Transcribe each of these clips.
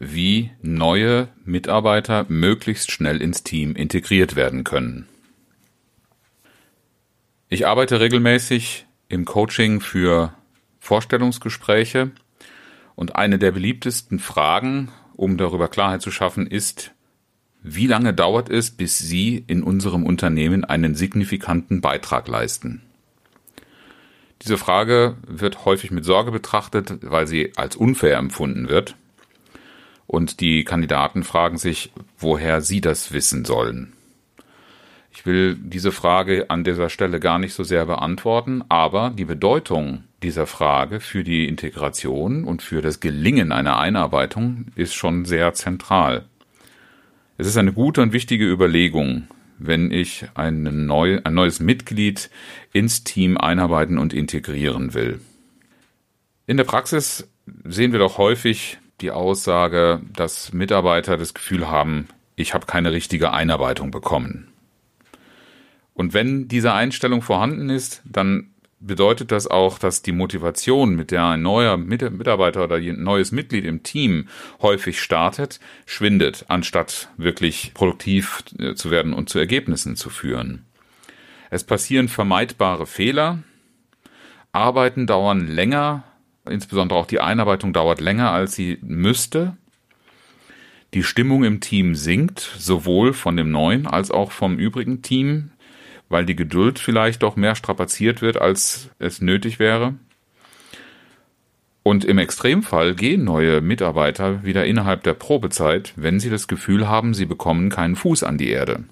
wie neue Mitarbeiter möglichst schnell ins Team integriert werden können. Ich arbeite regelmäßig im Coaching für Vorstellungsgespräche und eine der beliebtesten Fragen, um darüber Klarheit zu schaffen, ist, wie lange dauert es, bis Sie in unserem Unternehmen einen signifikanten Beitrag leisten? Diese Frage wird häufig mit Sorge betrachtet, weil sie als unfair empfunden wird und die Kandidaten fragen sich, woher sie das wissen sollen. Ich will diese Frage an dieser Stelle gar nicht so sehr beantworten, aber die Bedeutung dieser Frage für die Integration und für das Gelingen einer Einarbeitung ist schon sehr zentral. Es ist eine gute und wichtige Überlegung, wenn ich ein, neu, ein neues Mitglied ins Team einarbeiten und integrieren will. In der Praxis sehen wir doch häufig, die Aussage, dass Mitarbeiter das Gefühl haben, ich habe keine richtige Einarbeitung bekommen. Und wenn diese Einstellung vorhanden ist, dann bedeutet das auch, dass die Motivation, mit der ein neuer Mitarbeiter oder ein neues Mitglied im Team häufig startet, schwindet, anstatt wirklich produktiv äh, zu werden und zu Ergebnissen zu führen. Es passieren vermeidbare Fehler, Arbeiten dauern länger Insbesondere auch die Einarbeitung dauert länger, als sie müsste. Die Stimmung im Team sinkt, sowohl von dem neuen als auch vom übrigen Team, weil die Geduld vielleicht doch mehr strapaziert wird, als es nötig wäre. Und im Extremfall gehen neue Mitarbeiter wieder innerhalb der Probezeit, wenn sie das Gefühl haben, sie bekommen keinen Fuß an die Erde.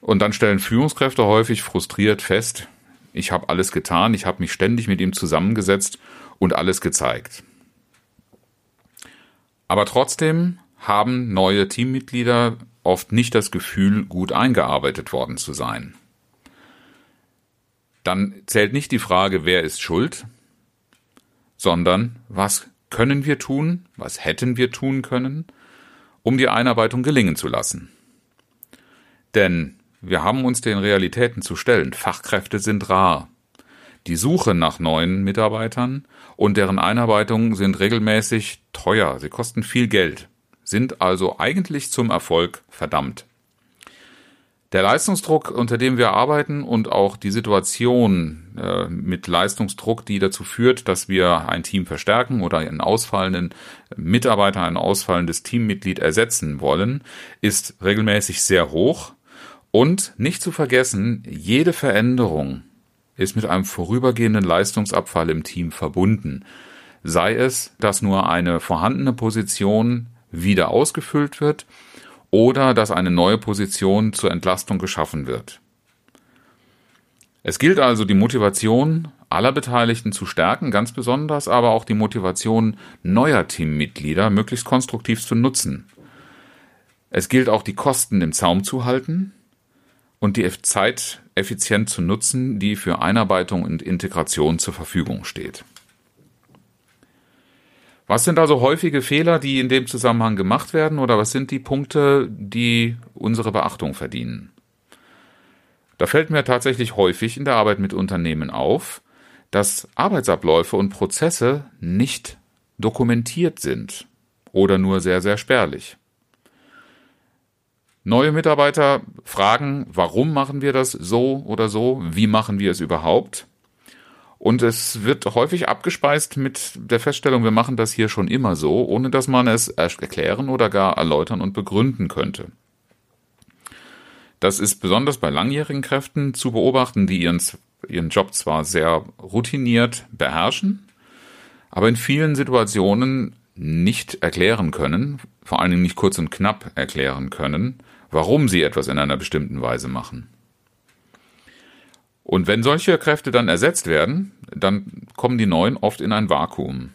Und dann stellen Führungskräfte häufig frustriert fest, ich habe alles getan, ich habe mich ständig mit ihm zusammengesetzt und alles gezeigt. Aber trotzdem haben neue Teammitglieder oft nicht das Gefühl, gut eingearbeitet worden zu sein. Dann zählt nicht die Frage, wer ist schuld, sondern was können wir tun, was hätten wir tun können, um die Einarbeitung gelingen zu lassen. Denn wir haben uns den Realitäten zu stellen. Fachkräfte sind rar. Die Suche nach neuen Mitarbeitern und deren Einarbeitung sind regelmäßig teuer. Sie kosten viel Geld, sind also eigentlich zum Erfolg verdammt. Der Leistungsdruck, unter dem wir arbeiten und auch die Situation äh, mit Leistungsdruck, die dazu führt, dass wir ein Team verstärken oder einen ausfallenden Mitarbeiter, ein ausfallendes Teammitglied ersetzen wollen, ist regelmäßig sehr hoch und nicht zu vergessen, jede Veränderung ist mit einem vorübergehenden Leistungsabfall im Team verbunden. Sei es, dass nur eine vorhandene Position wieder ausgefüllt wird oder dass eine neue Position zur Entlastung geschaffen wird. Es gilt also, die Motivation aller Beteiligten zu stärken, ganz besonders aber auch die Motivation neuer Teammitglieder möglichst konstruktiv zu nutzen. Es gilt auch, die Kosten im Zaum zu halten, und die Zeit effizient zu nutzen, die für Einarbeitung und Integration zur Verfügung steht. Was sind also häufige Fehler, die in dem Zusammenhang gemacht werden oder was sind die Punkte, die unsere Beachtung verdienen? Da fällt mir tatsächlich häufig in der Arbeit mit Unternehmen auf, dass Arbeitsabläufe und Prozesse nicht dokumentiert sind oder nur sehr, sehr spärlich. Neue Mitarbeiter fragen, warum machen wir das so oder so? Wie machen wir es überhaupt? Und es wird häufig abgespeist mit der Feststellung, wir machen das hier schon immer so, ohne dass man es erklären oder gar erläutern und begründen könnte. Das ist besonders bei langjährigen Kräften zu beobachten, die ihren, ihren Job zwar sehr routiniert beherrschen, aber in vielen Situationen nicht erklären können, vor allen Dingen nicht kurz und knapp erklären können, warum sie etwas in einer bestimmten Weise machen. Und wenn solche Kräfte dann ersetzt werden, dann kommen die neuen oft in ein Vakuum.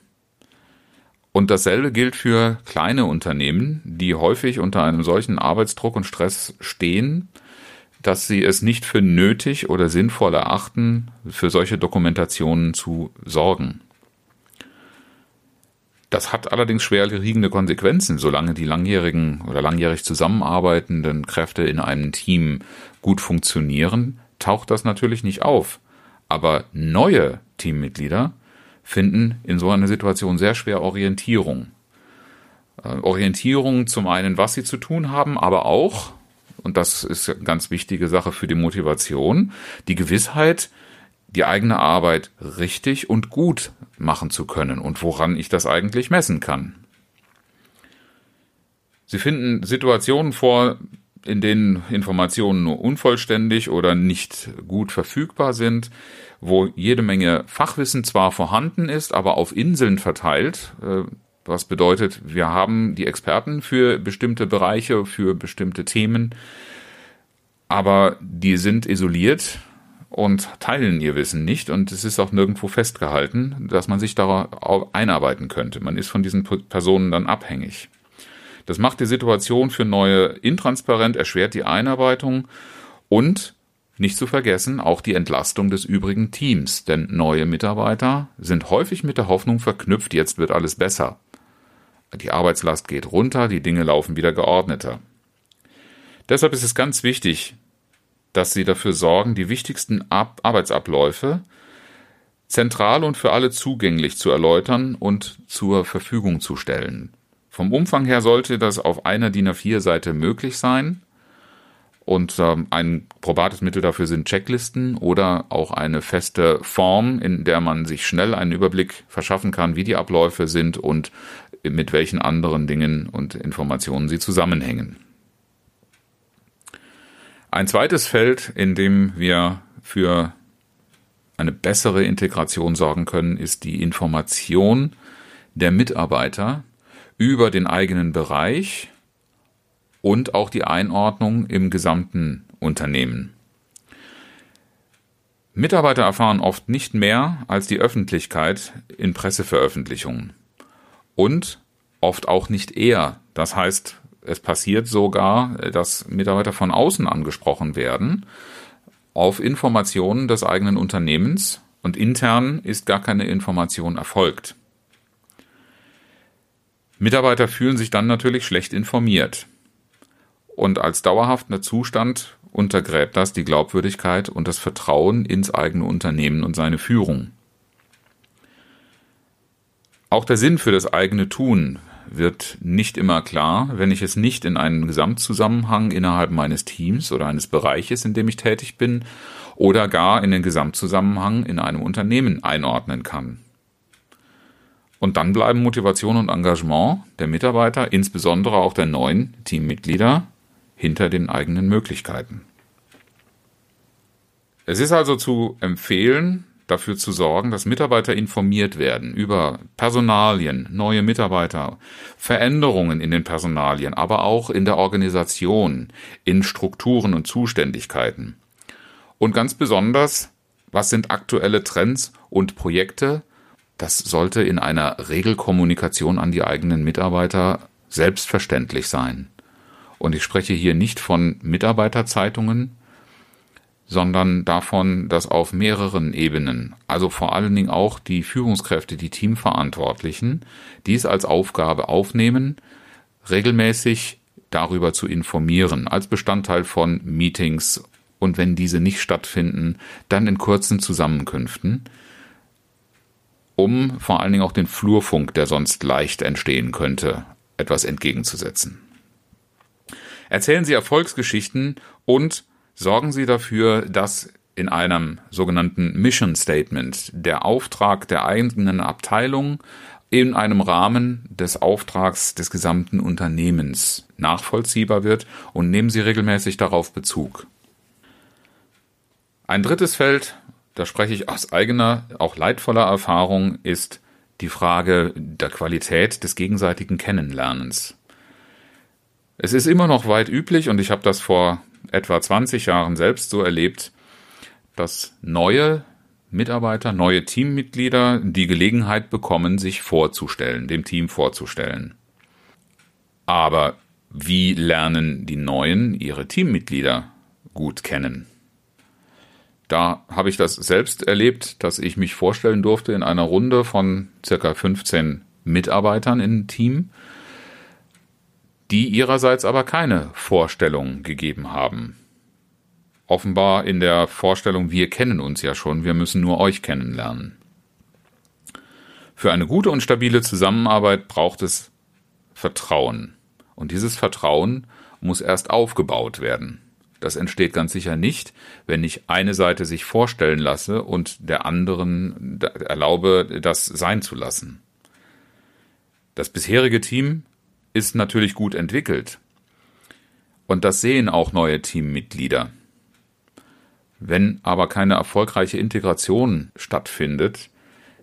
Und dasselbe gilt für kleine Unternehmen, die häufig unter einem solchen Arbeitsdruck und Stress stehen, dass sie es nicht für nötig oder sinnvoll erachten, für solche Dokumentationen zu sorgen. Das hat allerdings schwerwiegende Konsequenzen, solange die langjährigen oder langjährig zusammenarbeitenden Kräfte in einem Team gut funktionieren, taucht das natürlich nicht auf. Aber neue Teammitglieder finden in so einer Situation sehr schwer Orientierung. Äh, Orientierung zum einen, was sie zu tun haben, aber auch, und das ist eine ganz wichtige Sache für die Motivation, die Gewissheit, die eigene Arbeit richtig und gut machen zu können und woran ich das eigentlich messen kann. Sie finden Situationen vor, in denen Informationen nur unvollständig oder nicht gut verfügbar sind, wo jede Menge Fachwissen zwar vorhanden ist, aber auf Inseln verteilt, äh, was bedeutet, wir haben die Experten für bestimmte Bereiche, für bestimmte Themen, aber die sind isoliert und teilen ihr Wissen nicht und es ist auch nirgendwo festgehalten, dass man sich darauf einarbeiten könnte. Man ist von diesen Personen dann abhängig. Das macht die Situation für Neue intransparent, erschwert die Einarbeitung und nicht zu vergessen auch die Entlastung des übrigen Teams, denn neue Mitarbeiter sind häufig mit der Hoffnung verknüpft, jetzt wird alles besser. Die Arbeitslast geht runter, die Dinge laufen wieder geordneter. Deshalb ist es ganz wichtig, dass Sie dafür sorgen, die wichtigsten Ab Arbeitsabläufe zentral und für alle zugänglich zu erläutern und zur Verfügung zu stellen. Vom Umfang her sollte das auf einer DIN A4-Seite möglich sein. Und ähm, ein probates Mittel dafür sind Checklisten oder auch eine feste Form, in der man sich schnell einen Überblick verschaffen kann, wie die Abläufe sind und mit welchen anderen Dingen und Informationen sie zusammenhängen. Ein zweites Feld, in dem wir für eine bessere Integration sorgen können, ist die Information der Mitarbeiter über den eigenen Bereich und auch die Einordnung im gesamten Unternehmen. Mitarbeiter erfahren oft nicht mehr als die Öffentlichkeit in Presseveröffentlichungen und oft auch nicht eher. Das heißt, es passiert sogar, dass Mitarbeiter von außen angesprochen werden auf Informationen des eigenen Unternehmens und intern ist gar keine Information erfolgt. Mitarbeiter fühlen sich dann natürlich schlecht informiert. Und als dauerhafter Zustand untergräbt das die Glaubwürdigkeit und das Vertrauen ins eigene Unternehmen und seine Führung. Auch der Sinn für das eigene Tun wird nicht immer klar, wenn ich es nicht in einen Gesamtzusammenhang innerhalb meines Teams oder eines Bereiches, in dem ich tätig bin, oder gar in den Gesamtzusammenhang in einem Unternehmen einordnen kann. Und dann bleiben Motivation und Engagement der Mitarbeiter, insbesondere auch der neuen Teammitglieder, hinter den eigenen Möglichkeiten. Es ist also zu empfehlen, dafür zu sorgen, dass Mitarbeiter informiert werden über Personalien, neue Mitarbeiter, Veränderungen in den Personalien, aber auch in der Organisation, in Strukturen und Zuständigkeiten. Und ganz besonders, was sind aktuelle Trends und Projekte? Das sollte in einer Regelkommunikation an die eigenen Mitarbeiter selbstverständlich sein. Und ich spreche hier nicht von Mitarbeiterzeitungen, sondern davon, dass auf mehreren Ebenen, also vor allen Dingen auch die Führungskräfte, die Teamverantwortlichen, dies als Aufgabe aufnehmen, regelmäßig darüber zu informieren, als Bestandteil von Meetings und wenn diese nicht stattfinden, dann in kurzen Zusammenkünften, um vor allen Dingen auch den Flurfunk, der sonst leicht entstehen könnte, etwas entgegenzusetzen. Erzählen Sie Erfolgsgeschichten und sorgen Sie dafür, dass in einem sogenannten Mission Statement der Auftrag der eigenen Abteilung in einem Rahmen des Auftrags des gesamten Unternehmens nachvollziehbar wird und nehmen Sie regelmäßig darauf Bezug. Ein drittes Feld, da spreche ich aus eigener, auch leidvoller Erfahrung, ist die Frage der Qualität des gegenseitigen Kennenlernens. Es ist immer noch weit üblich, und ich habe das vor etwa 20 Jahren selbst so erlebt, dass neue Mitarbeiter, neue Teammitglieder die Gelegenheit bekommen, sich vorzustellen, dem Team vorzustellen. Aber wie lernen die Neuen ihre Teammitglieder gut kennen? Da habe ich das selbst erlebt, dass ich mich vorstellen durfte in einer Runde von circa 15 Mitarbeitern im Team, die ihrerseits aber keine Vorstellung gegeben haben offenbar in der Vorstellung, wir kennen uns ja schon, wir müssen nur euch kennenlernen. Für eine gute und stabile Zusammenarbeit braucht es Vertrauen. Und dieses Vertrauen muss erst aufgebaut werden. Das entsteht ganz sicher nicht, wenn ich eine Seite sich vorstellen lasse und der anderen erlaube, das sein zu lassen. Das bisherige Team ist natürlich gut entwickelt. Und das sehen auch neue Teammitglieder. Wenn aber keine erfolgreiche Integration stattfindet,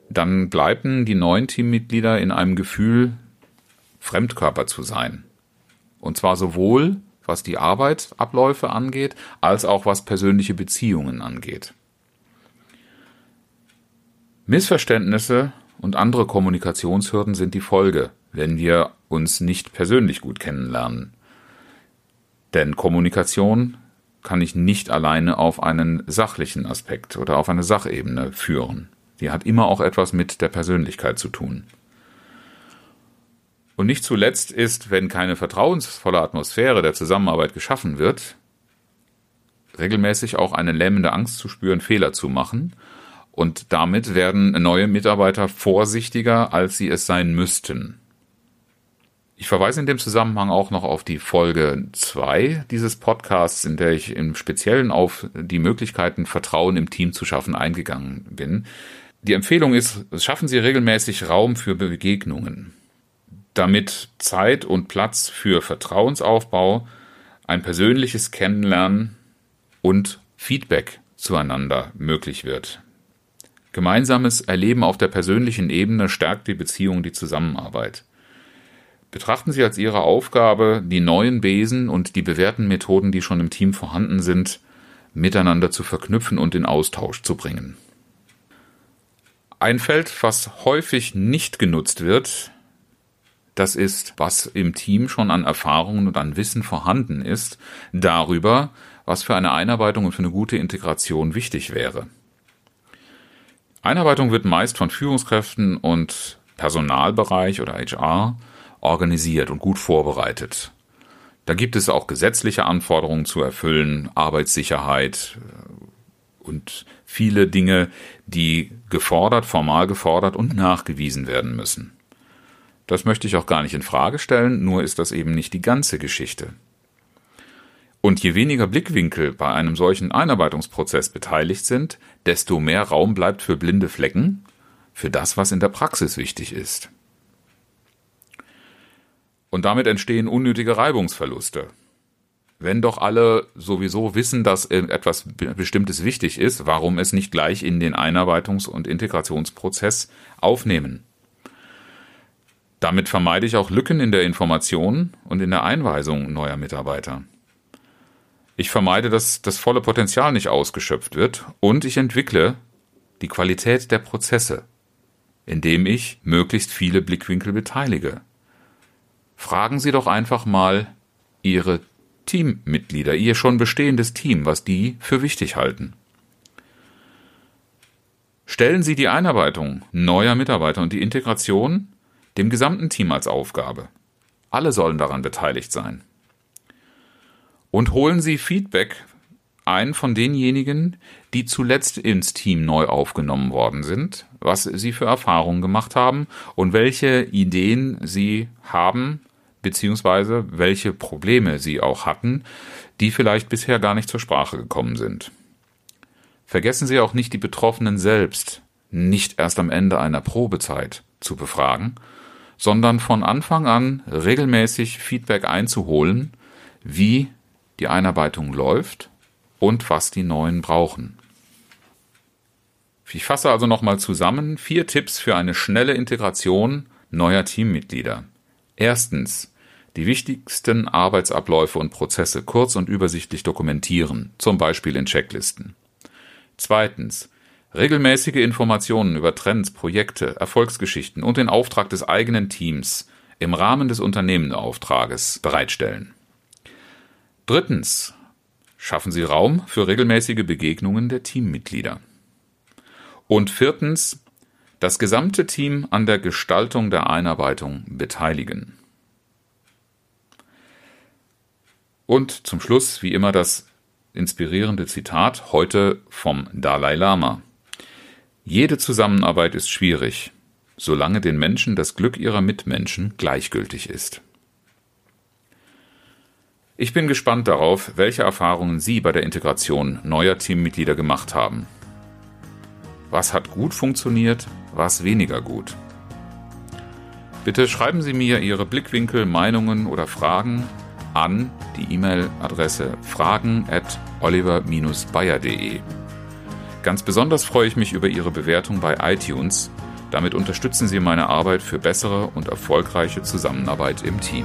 dann bleiben die neuen Teammitglieder in einem Gefühl, Fremdkörper zu sein. Und zwar sowohl was die Arbeitsabläufe angeht, als auch was persönliche Beziehungen angeht. Missverständnisse und andere Kommunikationshürden sind die Folge, wenn wir uns nicht persönlich gut kennenlernen. Denn Kommunikation kann ich nicht alleine auf einen sachlichen Aspekt oder auf eine Sachebene führen. Die hat immer auch etwas mit der Persönlichkeit zu tun. Und nicht zuletzt ist, wenn keine vertrauensvolle Atmosphäre der Zusammenarbeit geschaffen wird, regelmäßig auch eine lähmende Angst zu spüren, Fehler zu machen. Und damit werden neue Mitarbeiter vorsichtiger, als sie es sein müssten. Ich verweise in dem Zusammenhang auch noch auf die Folge 2 dieses Podcasts, in der ich im Speziellen auf die Möglichkeiten, Vertrauen im Team zu schaffen, eingegangen bin. Die Empfehlung ist, schaffen Sie regelmäßig Raum für Begegnungen, damit Zeit und Platz für Vertrauensaufbau, ein persönliches Kennenlernen und Feedback zueinander möglich wird. Gemeinsames Erleben auf der persönlichen Ebene stärkt die Beziehung, die Zusammenarbeit. Betrachten Sie als Ihre Aufgabe, die neuen Besen und die bewährten Methoden, die schon im Team vorhanden sind, miteinander zu verknüpfen und in Austausch zu bringen. Ein Feld, was häufig nicht genutzt wird, das ist, was im Team schon an Erfahrungen und an Wissen vorhanden ist, darüber, was für eine Einarbeitung und für eine gute Integration wichtig wäre. Einarbeitung wird meist von Führungskräften und Personalbereich oder HR organisiert und gut vorbereitet. Da gibt es auch gesetzliche Anforderungen zu erfüllen, Arbeitssicherheit äh, und viele Dinge, die gefordert, formal gefordert und nachgewiesen werden müssen. Das möchte ich auch gar nicht in Frage stellen, nur ist das eben nicht die ganze Geschichte. Und je weniger Blickwinkel bei einem solchen Einarbeitungsprozess beteiligt sind, desto mehr Raum bleibt für blinde Flecken, für das, was in der Praxis wichtig ist. Und damit entstehen unnötige Reibungsverluste. Wenn doch alle sowieso wissen, dass etwas Bestimmtes wichtig ist, warum es nicht gleich in den Einarbeitungs- und Integrationsprozess aufnehmen? Damit vermeide ich auch Lücken in der Information und in der Einweisung neuer Mitarbeiter. Ich vermeide, dass das volle Potenzial nicht ausgeschöpft wird und ich entwickle die Qualität der Prozesse, indem ich möglichst viele Blickwinkel beteilige. Fragen Sie doch einfach mal Ihre Teammitglieder, Ihr schon bestehendes Team, was die für wichtig halten. Stellen Sie die Einarbeitung neuer Mitarbeiter und die Integration dem gesamten Team als Aufgabe. Alle sollen daran beteiligt sein. Und holen Sie Feedback ein von denjenigen, die zuletzt ins Team neu aufgenommen worden sind, was sie für Erfahrungen gemacht haben und welche Ideen sie haben, beziehungsweise welche Probleme sie auch hatten, die vielleicht bisher gar nicht zur Sprache gekommen sind. Vergessen Sie auch nicht die Betroffenen selbst, nicht erst am Ende einer Probezeit zu befragen, sondern von Anfang an regelmäßig Feedback einzuholen, wie die Einarbeitung läuft und was die Neuen brauchen. Ich fasse also nochmal zusammen vier Tipps für eine schnelle Integration neuer Teammitglieder. Erstens, die wichtigsten Arbeitsabläufe und Prozesse kurz und übersichtlich dokumentieren, zum Beispiel in Checklisten. Zweitens, Regelmäßige Informationen über Trends, Projekte, Erfolgsgeschichten und den Auftrag des eigenen Teams im Rahmen des Unternehmensauftrages bereitstellen. Drittens. Schaffen Sie Raum für regelmäßige Begegnungen der Teammitglieder. Und viertens. Das gesamte Team an der Gestaltung der Einarbeitung beteiligen. Und zum Schluss, wie immer, das inspirierende Zitat heute vom Dalai Lama. Jede Zusammenarbeit ist schwierig, solange den Menschen das Glück ihrer Mitmenschen gleichgültig ist. Ich bin gespannt darauf, welche Erfahrungen Sie bei der Integration neuer Teammitglieder gemacht haben. Was hat gut funktioniert, was weniger gut? Bitte schreiben Sie mir Ihre Blickwinkel, Meinungen oder Fragen an die E-Mail-Adresse fragen at oliver-bayer.de. Ganz besonders freue ich mich über Ihre Bewertung bei iTunes. Damit unterstützen Sie meine Arbeit für bessere und erfolgreiche Zusammenarbeit im Team.